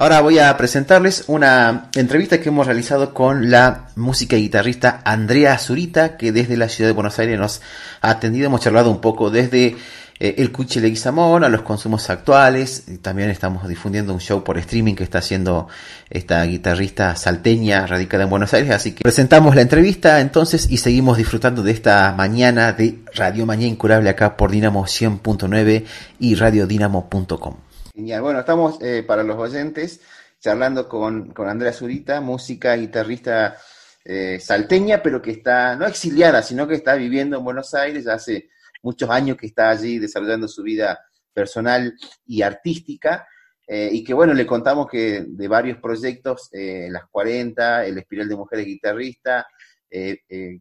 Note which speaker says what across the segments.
Speaker 1: Ahora voy a presentarles una entrevista que hemos realizado con la música y guitarrista Andrea Zurita, que desde la ciudad de Buenos Aires nos ha atendido. Hemos charlado un poco desde eh, el Cuchi Leguizamón a los consumos actuales. también estamos difundiendo un show por streaming que está haciendo esta guitarrista salteña radicada en Buenos Aires. Así que presentamos la entrevista entonces y seguimos disfrutando de esta mañana de Radio Mañana Incurable acá por Dinamo 100.9 y radiodinamo.com.
Speaker 2: Bueno, estamos eh, para los oyentes charlando con, con Andrea Zurita, música, guitarrista eh, salteña, pero que está no exiliada, sino que está viviendo en Buenos Aires, hace muchos años que está allí desarrollando su vida personal y artística. Eh, y que bueno, le contamos que de varios proyectos, Las 40, El Espiral de Mujeres Guitarrista,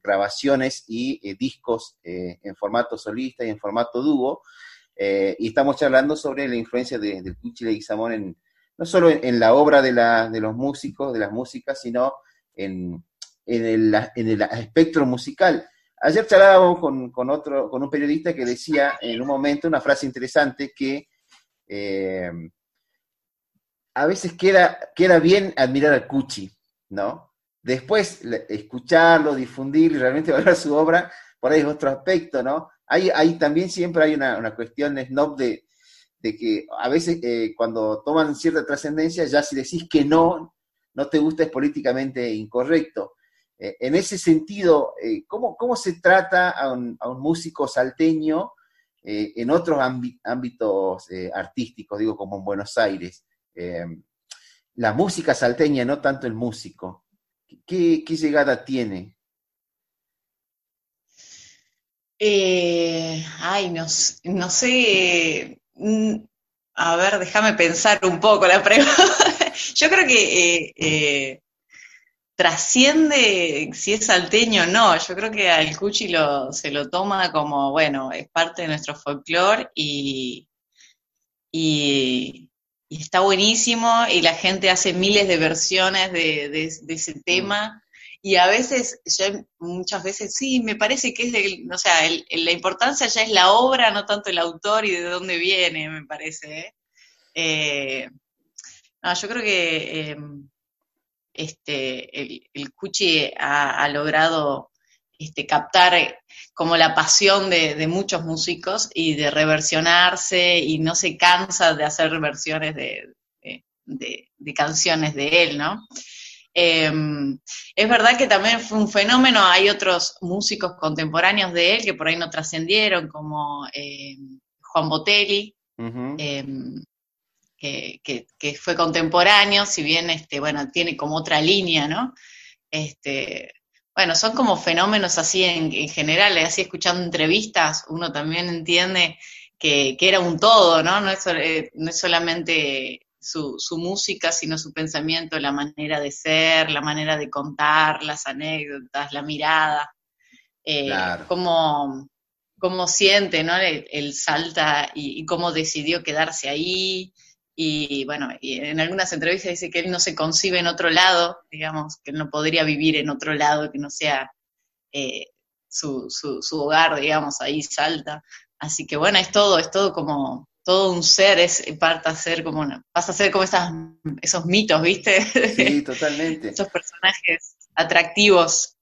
Speaker 2: grabaciones y discos en formato solista y en formato dúo, eh, y estamos charlando sobre la influencia de, del Cuchi Leguizamón en, no solo en, la obra de, los músicos, de las músicas, sino en, el, espectro musical. Ayer charlábamos con, con, otro, con un periodista que decía en un momento una frase interesante que eh, a veces queda, queda bien admirar al Cuchi, ¿no? Después escucharlo, difundir y realmente valorar su obra, por ahí es otro aspecto, ¿no? Hay, también siempre hay una, una cuestión snob de, que a veces eh, cuando toman cierta trascendencia, ya si decís que no, no te gusta es políticamente incorrecto. Eh, en ese sentido, eh, ¿cómo, ¿cómo, se trata a un, a un músico salteño en otros ámbitos artísticos, digo, como en Buenos Aires? la música salteña, no tanto el músico. ¿Qué, qué llegada tiene?
Speaker 3: Eh, ay, no, no sé. Mm, a ver, déjame pensar un poco la pregunta. Yo creo que eh, eh, trasciende si es salteño o no. Yo creo que al Cuchi lo, se lo toma como, bueno, es parte de nuestro folclore y, y, está buenísimo y la gente hace miles de versiones de, de ese mm. tema y a veces, yo muchas veces, sí, me parece que es, de, o sea, la importancia ya es la obra, no tanto el autor y de dónde viene, me parece. ¿eh? Eh, no, yo creo que em, este, el, el Cuchi ha, logrado este, captar como la pasión de, muchos músicos y de reversionarse y no se cansa de hacer versiones de, de canciones de él, ¿no? Em, es verdad que también fue un fenómeno, hay otros músicos contemporáneos de él que por ahí no trascendieron, como em, Juan Botelli, em, que, fue contemporáneo, si bien este, bueno, tiene como otra línea, ¿no? Este, bueno, son como fenómenos así en, general, así escuchando entrevistas, uno también entiende que, era un todo, ¿no? No es, eh, no es solamente su, su, música, sino su pensamiento, la manera de ser, la manera de contar, las anécdotas, la mirada, eh, cómo, siente ¿no? el, salta y, cómo decidió quedarse ahí. Y bueno, y en algunas entrevistas dice que él no se concibe en otro lado, digamos, que él no podría vivir en otro lado que no sea eh, su, su, su hogar, digamos, ahí salta. Así que bueno, es todo, es todo como todo un ser es parte a ser como pasa a ser como esas, esos mitos, ¿viste?
Speaker 2: Sí, totalmente.
Speaker 3: esos personajes atractivos.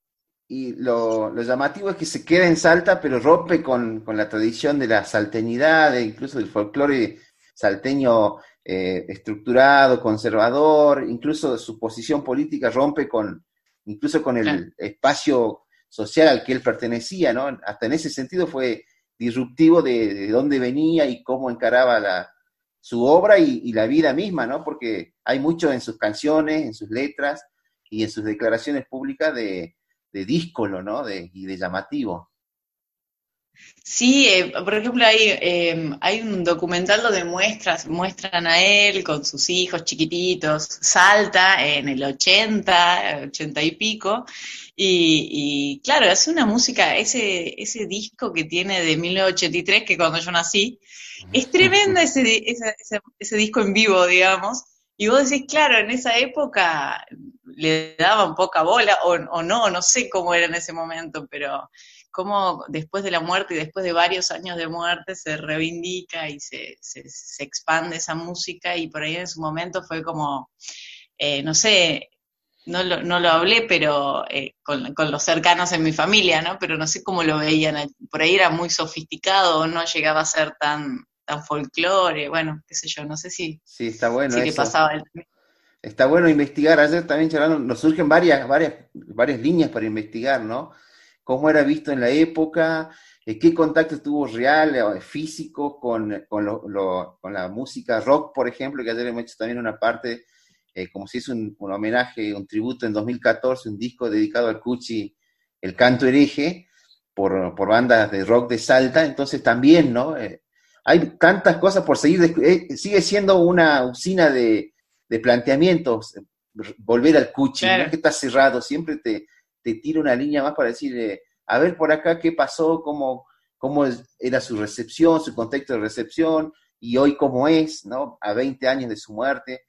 Speaker 2: Y lo, llamativo es que se queda en Salta, pero rompe con, la tradición de la salteñidad, e incluso del folclore salteño eh, estructurado, conservador, incluso su posición política rompe con, incluso con el espacio social al que él pertenecía, ¿no? Hasta en ese sentido fue disruptivo de, dónde venía y cómo encaraba la, su obra y, la vida misma, ¿no? Porque hay mucho en sus canciones, en sus letras y en sus declaraciones públicas de, de díscolo, ¿no? De, y de llamativo.
Speaker 3: Sí, eh, por ejemplo, hay, em, hay un documental donde muestras, muestran a él con sus hijos chiquititos, salta en el 80, 80 y pico, y, claro, hace una música, ese, ese disco que tiene de 1983, que cuando yo nací, es tremendo ese, ese, ese, disco en vivo, digamos. Y vos decís, claro, en esa época le daban poca bola, o, o no, no sé cómo era en ese momento, pero cómo después de la muerte y después de varios años de muerte se reivindica y se, se, expande esa música y por ahí en su momento fue como, eh, no sé, no lo, no lo hablé, pero eh, con, con, los cercanos en mi familia, ¿no? Pero no sé cómo lo veían. Por ahí era muy sofisticado, no llegaba a ser tan, tan folclore, bueno, qué sé yo, no sé si,
Speaker 2: sí, está bueno
Speaker 3: si le pasaba el
Speaker 2: está bueno investigar. Ayer también charlando, nos surgen varias, varias, varias líneas para investigar, ¿no? Cómo era visto en la época, eh, qué contacto tuvo real, eh, físico, con, con, lo, con, la música rock, por ejemplo, que ayer hemos hecho también una parte, eh, como si es un, un, homenaje, un tributo en 2014, un disco dedicado al Cuchi, El Canto Hereje, por, por bandas de rock de Salta, entonces también, ¿no? hay tantas cosas por seguir, sigue siendo una usina de, de planteamientos, volver al cuchi, no es que está cerrado, siempre te, te tira una línea más para decir, eh, a ver por acá qué pasó, cómo, cómo era su recepción, su contexto de recepción, y hoy cómo es, ¿no? A 20 años de su muerte,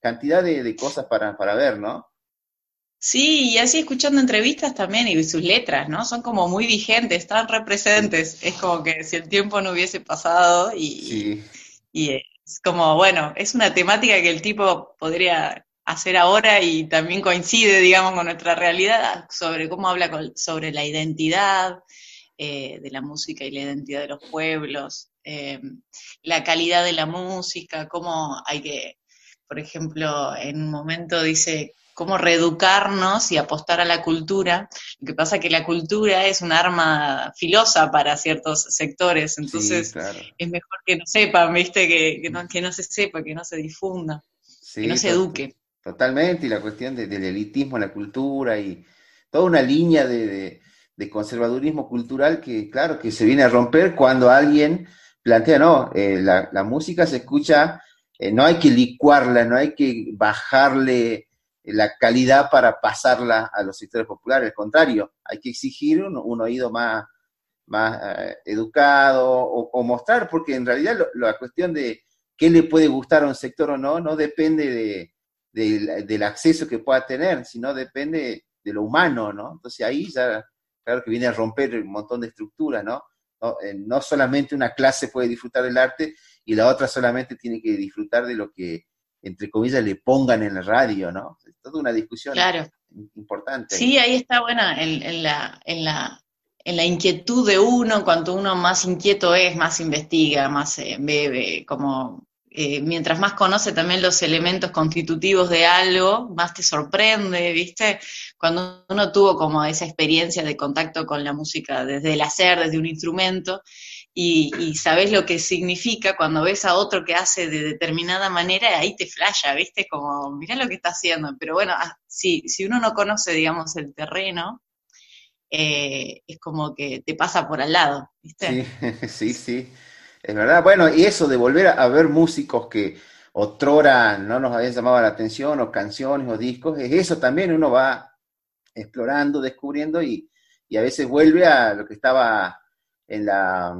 Speaker 2: cantidad de, cosas para, para ver, ¿no?
Speaker 3: Sí, y así escuchando entrevistas también y sus letras, ¿no? Son como muy vigentes, están representes. Es como que si el tiempo no hubiese pasado y, y, eh, es como, bueno, es una temática que el tipo podría hacer ahora y también coincide, digamos, con nuestra realidad sobre cómo habla sobre la identidad eh, de la música y la identidad de los pueblos, eh, la calidad de la música, cómo hay que, por ejemplo, en un momento dice cómo reeducarnos y apostar a la cultura. Lo que pasa es que la cultura es un arma filosa para ciertos sectores, entonces es mejor que no sepan, ¿viste? Que, no, que no se sepa, que no se difunda, que no se eduque.
Speaker 2: Totalmente, y la cuestión del elitismo en la cultura y toda una línea de, conservadurismo cultural que, claro, que se viene a romper cuando alguien plantea, no, eh, la, música se escucha, eh, no hay que licuarla, no hay que bajarle la calidad para pasarla a los sectores populares. Al contrario, hay que exigir un, oído más, más eh, educado o, mostrar, porque en realidad la cuestión de qué le puede gustar a un sector o no, no depende de, del acceso que pueda tener, sino depende de lo humano, ¿no? Entonces ahí ya, claro que viene a romper un montón de estructuras, ¿no? No, eh, no solamente una clase puede disfrutar del arte y la otra solamente tiene que disfrutar de lo que entre comillas, le pongan en la radio, ¿no? Es toda una discusión importante.
Speaker 3: Sí, ahí está buena en, la, en, la, en la inquietud de uno, cuanto uno más inquieto es, más investiga, más eh, bebe, como eh, mientras más conoce también los elementos constitutivos de algo, más te sorprende, ¿viste? Cuando uno tuvo como esa experiencia de contacto con la música desde el hacer, desde un instrumento, y, sabes lo que significa cuando ves a otro que hace de determinada manera, ahí te flasha, ¿viste? Como, mirá lo que está haciendo. Pero bueno, ah, si, si uno no conoce, digamos, el terreno, eh, es como que te pasa por al lado, ¿viste?
Speaker 2: Sí, sí, sí, es verdad. Bueno, y eso de volver a, ver músicos que otrora no nos habían llamado la atención, o canciones, o discos, es eso también, uno va explorando, descubriendo y, y a veces vuelve a lo que estaba en la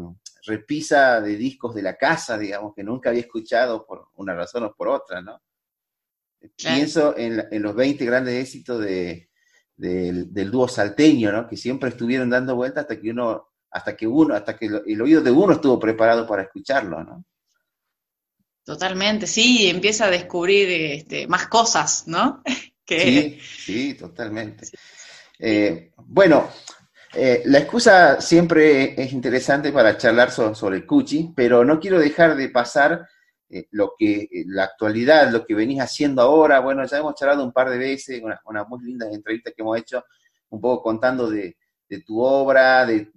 Speaker 2: repisa de discos de la casa, digamos, que nunca había escuchado por una razón o por otra, ¿no? Pienso en, los 20 grandes éxitos de, del dúo salteño, ¿no? Que siempre estuvieron dando vueltas hasta que uno, hasta que uno, hasta que el oído de uno estuvo preparado para escucharlo, ¿no?
Speaker 3: Totalmente, sí, empieza a descubrir este, más cosas, ¿no?
Speaker 2: Sí, sí, totalmente. Eh, bueno, eh, la excusa siempre es interesante para charlar sobre el cuchi, pero no quiero dejar de pasar eh, lo que la actualidad, lo que venís haciendo ahora. Bueno, ya hemos charlado un par de veces, una, una muy lindas entrevistas que hemos hecho, un poco contando de, tu obra, de,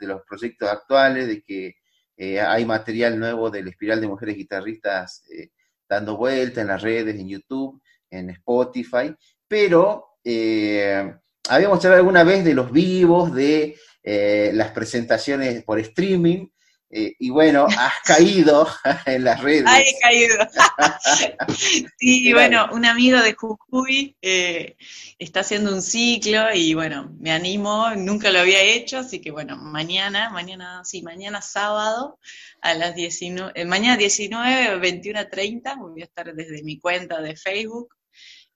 Speaker 2: los proyectos actuales, de que hay material nuevo del Espiral de Mujeres Guitarristas dando vuelta en las redes, en YouTube, en Spotify, pero habíamos hablado alguna vez de los vivos, de eh, las presentaciones por streaming, eh, y bueno, has caído en las redes.
Speaker 3: Ay, he caído. sí, bueno, un amigo de Jujuy eh, está haciendo un ciclo y bueno, me animo, nunca lo había hecho, así que bueno, mañana, mañana, sí, mañana sábado a las 19, mañana 19, 21 a 30, voy a estar desde mi cuenta de Facebook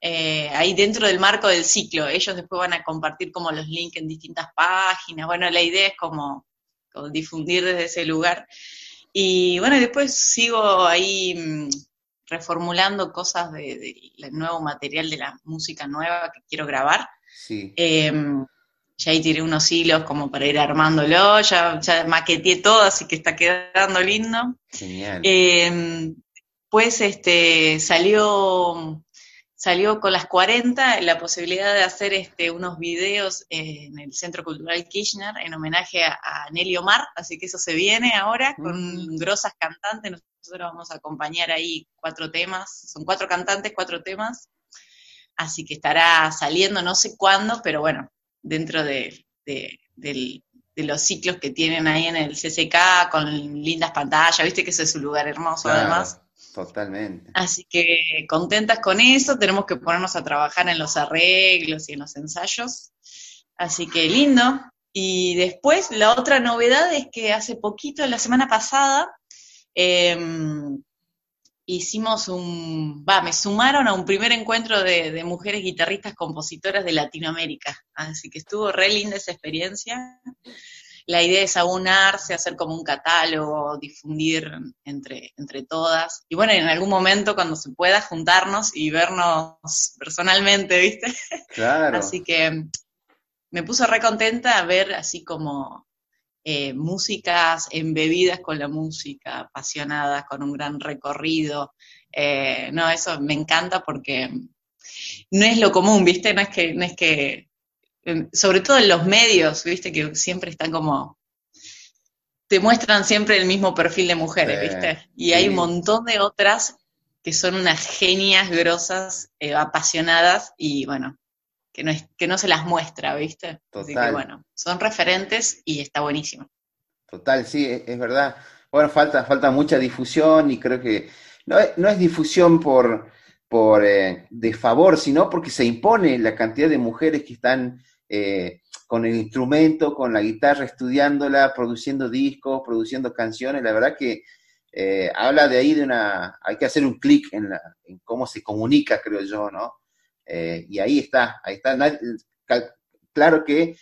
Speaker 3: eh, ahí dentro del marco del ciclo. Ellos después van a compartir como los links en distintas páginas. Bueno, la idea es como, difundir desde ese lugar. Y bueno, después sigo ahí mm, reformulando cosas del nuevo material de la música nueva que quiero grabar.
Speaker 2: Sí.
Speaker 3: Em, ya ahí tiré unos hilos como para ir armándolo, ya, ya maqueteé todo, así que está quedando lindo.
Speaker 2: Genial.
Speaker 3: Em, pues este, salió salió con las 40 la posibilidad de hacer este, unos videos en el Centro Cultural Kirchner en homenaje a, Nelly Omar, así que eso se viene ahora con mm. grosas cantantes, nosotros vamos a acompañar ahí cuatro temas, son cuatro cantantes, cuatro temas, así que estará saliendo no sé cuándo, pero bueno, dentro de, los ciclos que tienen ahí en el CCK con lindas pantallas, viste que ese es un lugar hermoso además.
Speaker 2: Totalmente.
Speaker 3: Así que contentas con eso, tenemos que ponernos a trabajar en los arreglos y en los ensayos. Así que lindo. Y después la otra novedad es que hace poquito, la semana pasada, em, hicimos un, va, me sumaron a un primer encuentro de, de, mujeres guitarristas compositoras de Latinoamérica. Así que estuvo re linda esa experiencia la idea es aunarse, hacer como un catálogo, difundir entre, entre todas. Y bueno, en algún momento cuando se pueda juntarnos y vernos personalmente, ¿viste?
Speaker 2: Claro.
Speaker 3: así que me puso re contenta ver así como eh, músicas embebidas con la música, apasionadas, con un gran recorrido. Eh, no, eso me encanta porque no es lo común, ¿viste? No es que, no es que sobre todo en los medios, viste, que siempre están como, te muestran siempre el mismo perfil de mujeres, viste, y hay un montón de otras que son unas genias grosas, eh, apasionadas, y bueno, que no, es, que no se las muestra, viste. Así que bueno, son referentes y está buenísimo.
Speaker 2: Total, sí, es, verdad. Bueno, falta, falta mucha difusión y creo que no, no es difusión por, por eh, de favor, sino porque se impone la cantidad de mujeres que están eh, con el instrumento, con la guitarra, estudiándola, produciendo discos, produciendo canciones. La verdad que eh, habla de ahí de una, hay que hacer un clic en, cómo se comunica, creo yo, ¿no? Eh, y ahí está, ahí está. Claro que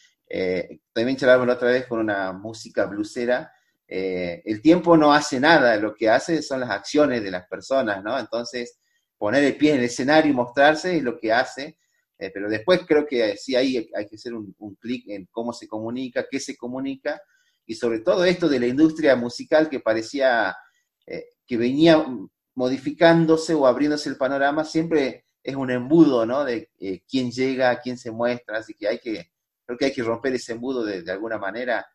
Speaker 2: también charlamos la otra vez con una música blusera. el tiempo no hace nada, lo que hace son las acciones de las personas, ¿no? Entonces, poner el pie en el escenario y mostrarse es lo que hace eh, pero después creo que sí hay, que hacer un, clic en cómo se comunica, qué se comunica, y sobre todo esto de la industria musical que parecía eh, que venía modificándose o abriéndose el panorama, siempre es un embudo, ¿no? De eh, quién llega, quién se muestra, así que hay que, creo que hay que romper ese embudo de, alguna manera.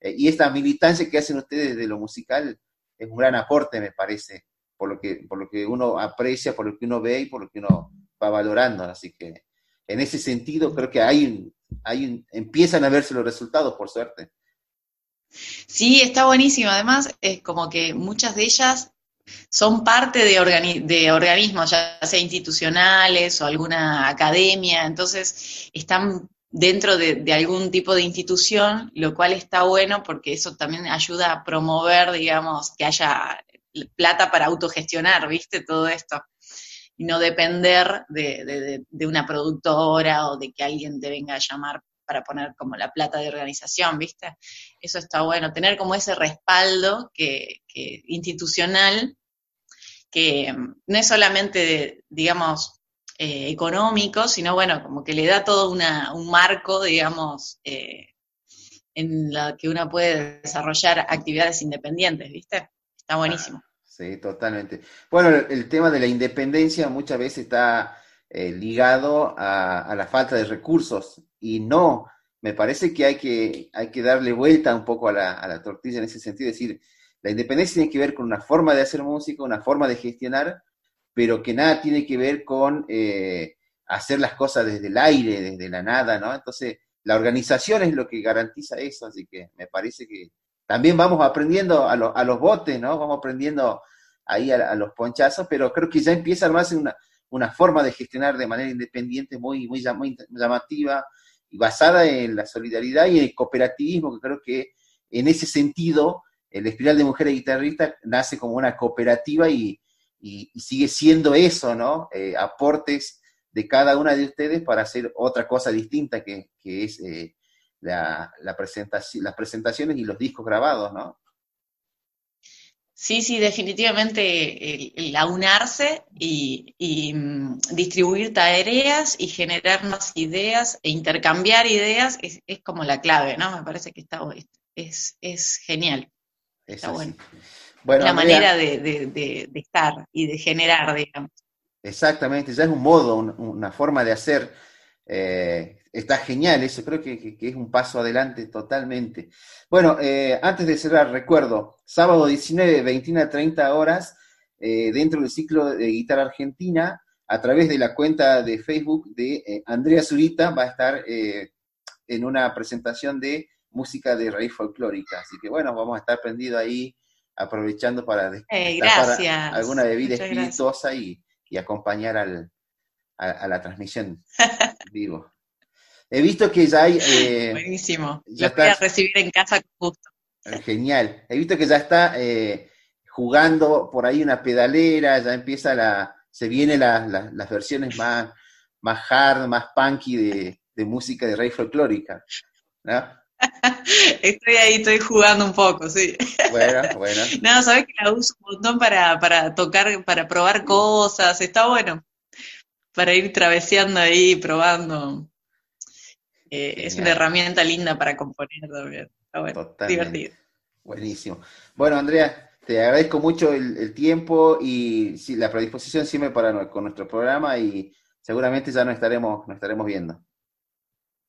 Speaker 2: y esta militancia que hacen ustedes de lo musical es un gran aporte, me parece, por lo que, por lo que uno aprecia, por lo que uno ve y por lo que uno va valorando, así que en ese sentido creo que hay, hay empiezan a verse los resultados, por suerte.
Speaker 3: Sí, está buenísimo. Además, es como que muchas de ellas son parte de, de organismos, ya sea institucionales o alguna academia, entonces están dentro de, de, algún tipo de institución, lo cual está bueno porque eso también ayuda a promover, digamos, que haya plata para autogestionar, ¿viste? Todo esto y no depender de, una productora o de que alguien te venga a llamar para poner como la plata de organización, ¿viste? Eso está bueno, tener como ese respaldo que, institucional, que mm, no es solamente, digamos, eh, económico, sino bueno, como que le da todo una, un marco, digamos, eh, en la que uno puede desarrollar actividades independientes, ¿viste? Está buenísimo.
Speaker 2: Sí, totalmente. Bueno, el, tema de la independencia muchas veces está eh, ligado a, la falta de recursos y no, me parece que hay que, hay que darle vuelta un poco a la, tortilla en ese sentido, es decir, la independencia tiene que ver con una forma de hacer música, una forma de gestionar, pero que nada tiene que ver con eh, hacer las cosas desde el aire, desde la nada, ¿no? Entonces, la organización es lo que garantiza eso, así que me parece que también vamos aprendiendo a, a los botes, ¿no? Vamos aprendiendo ahí a, los ponchazos, pero creo que ya empieza a armarse una, una forma de gestionar de manera independiente muy, muy, llamativa y basada en la solidaridad y el cooperativismo, que creo que en ese sentido el Espiral de Mujeres Guitarristas nace como una cooperativa y, y, sigue siendo eso, ¿no? Eh, aportes de cada una de ustedes para hacer otra cosa distinta que, es eh, la, presentación, las presentaciones y los discos grabados, ¿no?
Speaker 3: Sí, sí, definitivamente el, aunarse y, mm, distribuir tareas y generar más ideas e intercambiar ideas es, como la clave, ¿no? Me parece que está, es, es genial. Está bueno. la manera de, estar y de generar, digamos.
Speaker 2: Exactamente, ya es un modo, una forma de hacer. Eh, está genial, eso creo que, es un paso adelante totalmente. Bueno, eh, antes de cerrar, recuerdo, sábado 19, 21 a 30 horas, eh, dentro del ciclo de guitarra argentina, a través de la cuenta de Facebook de Andrea Zurita, va a estar en una presentación de música de raíz folclórica. Así que bueno, vamos a estar prendido ahí, aprovechando para, alguna bebida espirituosa y, acompañar al, a, la transmisión vivo. He visto que ya hay...
Speaker 3: Eh, Buenísimo, ya lo voy a recibir en casa justo.
Speaker 2: Eh, genial. He visto que ya está eh, jugando por ahí una pedalera, ya empieza la... Se vienen las versiones más, más hard, más punky de, de música de raíz folclórica. ¿no?
Speaker 3: Estoy ahí, estoy jugando un poco, sí.
Speaker 2: Bueno, bueno.
Speaker 3: No, sabes que la uso un montón para, para tocar, para probar cosas, está bueno. Para ir traveseando ahí, probando. Eh, es una herramienta linda para componer también. Está bueno, divertido.
Speaker 2: Buenísimo. Bueno, Andrea, te agradezco mucho el, tiempo y la predisposición siempre para con nuestro programa y seguramente ya nos estaremos, nos estaremos viendo.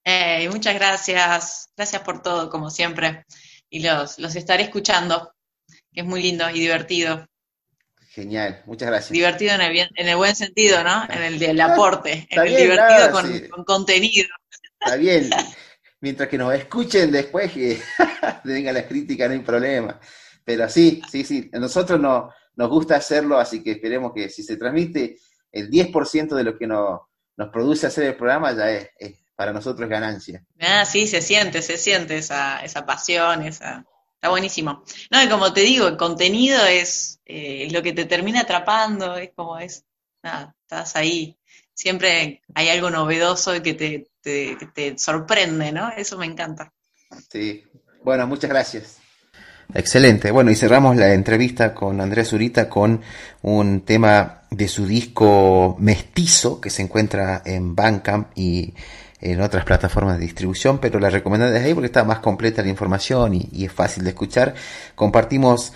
Speaker 3: Eh, muchas gracias, gracias por todo, como siempre. Y los, los estaré escuchando, que es muy lindo y divertido.
Speaker 2: Genial, muchas gracias.
Speaker 3: Divertido en el, en el buen sentido, ¿no? En el del aporte, en el divertido con, contenido.
Speaker 2: Está bien, mientras que nos escuchen después que venga las críticas, no hay problema. Pero sí, sí, sí, a nosotros no, nos gusta hacerlo, así que esperemos que si se transmite el 10% de lo que nos, produce hacer el programa, ya es para nosotros ganancia.
Speaker 3: Ah, sí, se siente, se siente esa, esa pasión, esa... Está buenísimo. No, y como te digo, el contenido es eh, lo que te termina atrapando, es como es, nada, estás ahí. Siempre hay algo novedoso que te, te, sorprende, ¿no? Eso me encanta.
Speaker 2: Sí, bueno, muchas gracias.
Speaker 1: Excelente. Bueno, y cerramos la entrevista con Andrés Zurita con un tema de su disco Mestizo que se encuentra en Bandcamp y en otras plataformas de distribución, pero la recomendada es ahí porque está más completa la información y, es fácil de escuchar. Compartimos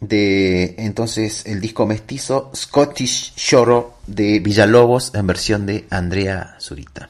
Speaker 1: de entonces el disco mestizo Scottish Shore de Villalobos en versión de Andrea Zurita.